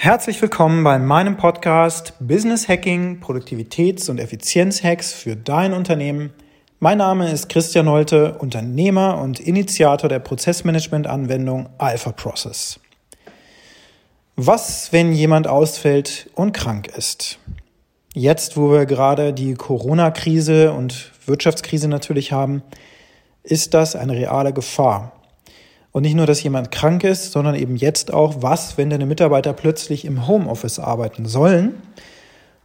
Herzlich willkommen bei meinem Podcast Business Hacking, Produktivitäts- und Effizienzhacks für dein Unternehmen. Mein Name ist Christian Holte, Unternehmer und Initiator der Prozessmanagement-Anwendung Alpha Process. Was, wenn jemand ausfällt und krank ist? Jetzt, wo wir gerade die Corona-Krise und Wirtschaftskrise natürlich haben, ist das eine reale Gefahr. Und nicht nur, dass jemand krank ist, sondern eben jetzt auch, was, wenn deine Mitarbeiter plötzlich im Homeoffice arbeiten sollen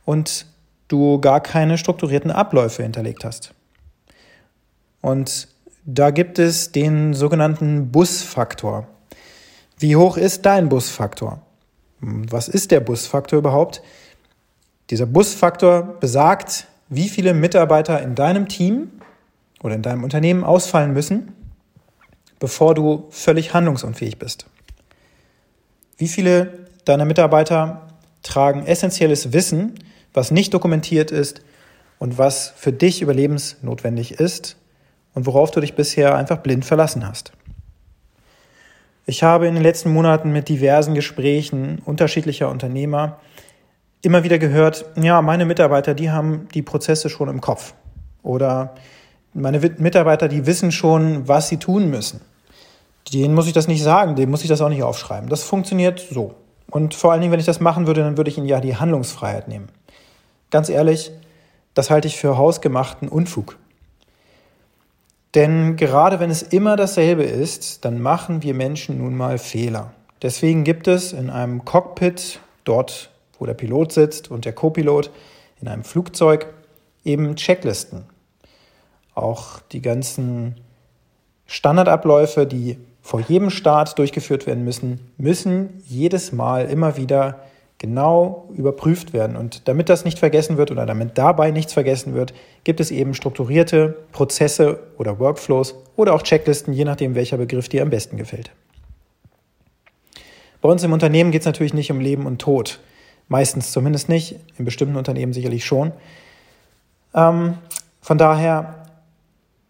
und du gar keine strukturierten Abläufe hinterlegt hast. Und da gibt es den sogenannten Busfaktor. Wie hoch ist dein Busfaktor? Was ist der Busfaktor überhaupt? Dieser Busfaktor besagt, wie viele Mitarbeiter in deinem Team oder in deinem Unternehmen ausfallen müssen, bevor du völlig handlungsunfähig bist? Wie viele deiner Mitarbeiter tragen essentielles Wissen, was nicht dokumentiert ist und was für dich überlebensnotwendig ist und worauf du dich bisher einfach blind verlassen hast? Ich habe in den letzten Monaten mit diversen Gesprächen unterschiedlicher Unternehmer immer wieder gehört, ja, meine Mitarbeiter, die haben die Prozesse schon im Kopf. Oder meine Mitarbeiter, die wissen schon, was sie tun müssen. Denen muss ich das nicht sagen, denen muss ich das auch nicht aufschreiben. Das funktioniert so. Und vor allen Dingen, wenn ich das machen würde, dann würde ich ihnen ja die Handlungsfreiheit nehmen. Ganz ehrlich, das halte ich für hausgemachten Unfug. Denn gerade wenn es immer dasselbe ist, dann machen wir Menschen nun mal Fehler. Deswegen gibt es in einem Cockpit, dort wo der Pilot sitzt und der Copilot, in einem Flugzeug eben Checklisten. Auch die ganzen Standardabläufe, die vor jedem Start durchgeführt werden müssen, müssen jedes Mal immer wieder genau überprüft werden. Und damit das nicht vergessen wird oder damit dabei nichts vergessen wird, gibt es eben strukturierte Prozesse oder Workflows oder auch Checklisten, je nachdem, welcher Begriff dir am besten gefällt. Bei uns im Unternehmen geht es natürlich nicht um Leben und Tod. Meistens zumindest nicht, in bestimmten Unternehmen sicherlich schon. Ähm, von daher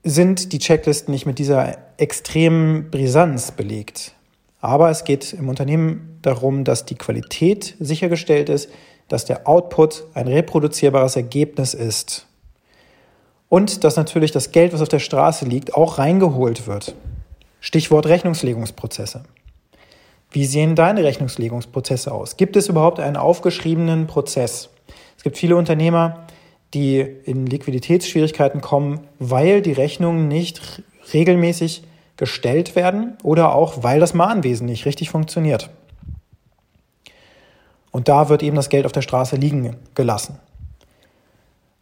sind die Checklisten nicht mit dieser extremen Brisanz belegt. Aber es geht im Unternehmen darum, dass die Qualität sichergestellt ist, dass der Output ein reproduzierbares Ergebnis ist. Und dass natürlich das Geld, was auf der Straße liegt, auch reingeholt wird. Stichwort Rechnungslegungsprozesse. Wie sehen deine Rechnungslegungsprozesse aus? Gibt es überhaupt einen aufgeschriebenen Prozess? Es gibt viele Unternehmer, die in Liquiditätsschwierigkeiten kommen, weil die Rechnungen nicht regelmäßig gestellt werden oder auch weil das Mahnwesen nicht richtig funktioniert. Und da wird eben das Geld auf der Straße liegen gelassen.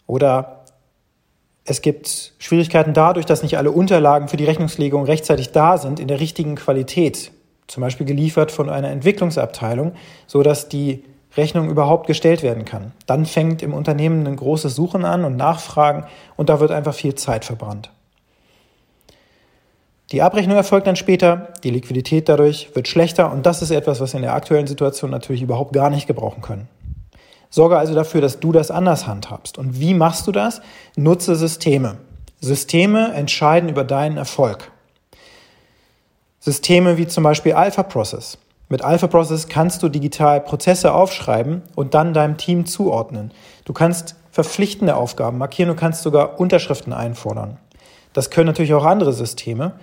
Oder es gibt Schwierigkeiten dadurch, dass nicht alle Unterlagen für die Rechnungslegung rechtzeitig da sind, in der richtigen Qualität, zum Beispiel geliefert von einer Entwicklungsabteilung, so dass die Rechnung überhaupt gestellt werden kann. Dann fängt im Unternehmen ein großes Suchen an und Nachfragen und da wird einfach viel Zeit verbrannt. Die Abrechnung erfolgt dann später, die Liquidität dadurch wird schlechter und das ist etwas, was wir in der aktuellen Situation natürlich überhaupt gar nicht gebrauchen können. Sorge also dafür, dass du das anders handhabst. Und wie machst du das? Nutze Systeme. Systeme entscheiden über deinen Erfolg. Systeme wie zum Beispiel Alpha Process. Mit Alpha Process kannst du digital Prozesse aufschreiben und dann deinem Team zuordnen. Du kannst verpflichtende Aufgaben markieren, du kannst sogar Unterschriften einfordern. Das können natürlich auch andere Systeme,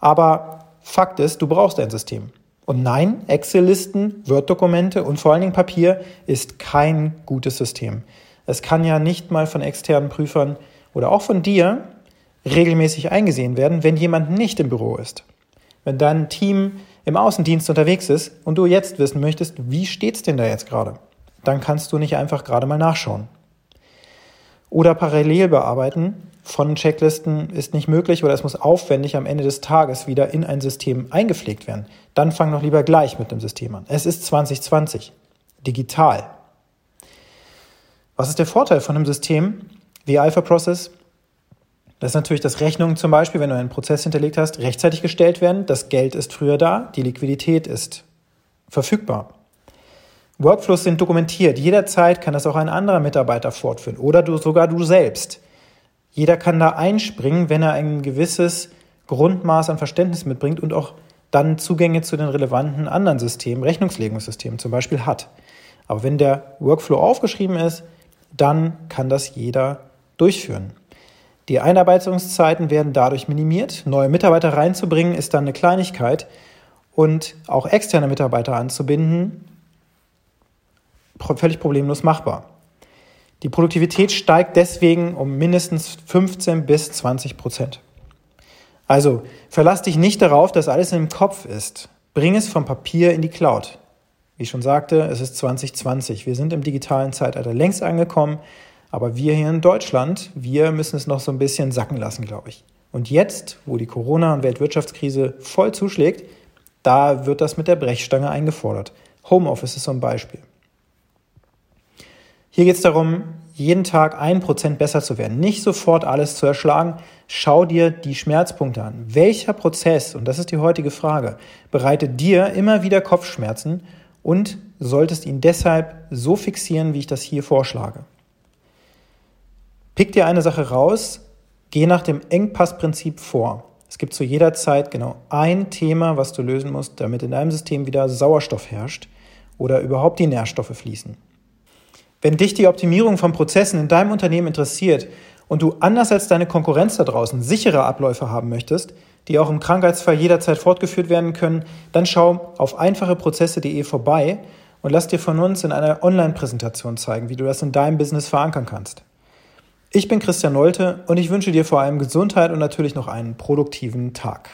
aber Fakt ist, du brauchst ein System. Und nein, Excel-Listen, Word-Dokumente und vor allen Dingen Papier ist kein gutes System. Es kann ja nicht mal von externen Prüfern oder auch von dir regelmäßig eingesehen werden, wenn jemand nicht im Büro ist. Wenn dein Team im Außendienst unterwegs ist und du jetzt wissen möchtest, wie steht's denn da jetzt gerade, dann kannst du nicht einfach gerade mal nachschauen. Oder parallel bearbeiten von Checklisten ist nicht möglich oder es muss aufwendig am Ende des Tages wieder in ein System eingepflegt werden. Dann fang doch lieber gleich mit dem System an. Es ist 2020. Digital. Was ist der Vorteil von einem System wie Alpha Process? Das ist natürlich, dass Rechnungen zum Beispiel, wenn du einen Prozess hinterlegt hast, rechtzeitig gestellt werden. Das Geld ist früher da, die Liquidität ist verfügbar. Workflows sind dokumentiert. Jederzeit kann das auch ein anderer Mitarbeiter fortführen oder du, sogar du selbst. Jeder kann da einspringen, wenn er ein gewisses Grundmaß an Verständnis mitbringt und auch dann Zugänge zu den relevanten anderen Systemen, Rechnungslegungssystemen zum Beispiel hat. Aber wenn der Workflow aufgeschrieben ist, dann kann das jeder durchführen. Die Einarbeitungszeiten werden dadurch minimiert. Neue Mitarbeiter reinzubringen ist dann eine Kleinigkeit und auch externe Mitarbeiter anzubinden, völlig problemlos machbar. Die Produktivität steigt deswegen um mindestens 15 bis 20 Prozent. Also verlass dich nicht darauf, dass alles im Kopf ist. Bring es vom Papier in die Cloud. Wie ich schon sagte, es ist 2020. Wir sind im digitalen Zeitalter längst angekommen, aber wir hier in Deutschland, wir müssen es noch so ein bisschen sacken lassen, glaube ich. Und jetzt, wo die Corona- und Weltwirtschaftskrise voll zuschlägt, da wird das mit der Brechstange eingefordert. Homeoffice ist so ein Beispiel. Hier geht es darum, jeden Tag ein Prozent besser zu werden. Nicht sofort alles zu erschlagen. Schau dir die Schmerzpunkte an. Welcher Prozess, und das ist die heutige Frage, bereitet dir immer wieder Kopfschmerzen und solltest ihn deshalb so fixieren, wie ich das hier vorschlage. Pick dir eine Sache raus, geh nach dem Engpassprinzip vor. Es gibt zu jeder Zeit genau ein Thema, was du lösen musst, damit in deinem System wieder Sauerstoff herrscht oder überhaupt die Nährstoffe fließen. Wenn dich die Optimierung von Prozessen in deinem Unternehmen interessiert und du anders als deine Konkurrenz da draußen sichere Abläufe haben möchtest, die auch im Krankheitsfall jederzeit fortgeführt werden können, dann schau auf einfacheprozesse.de vorbei und lass dir von uns in einer Online-Präsentation zeigen, wie du das in deinem Business verankern kannst. Ich bin Christian Nolte und ich wünsche dir vor allem Gesundheit und natürlich noch einen produktiven Tag.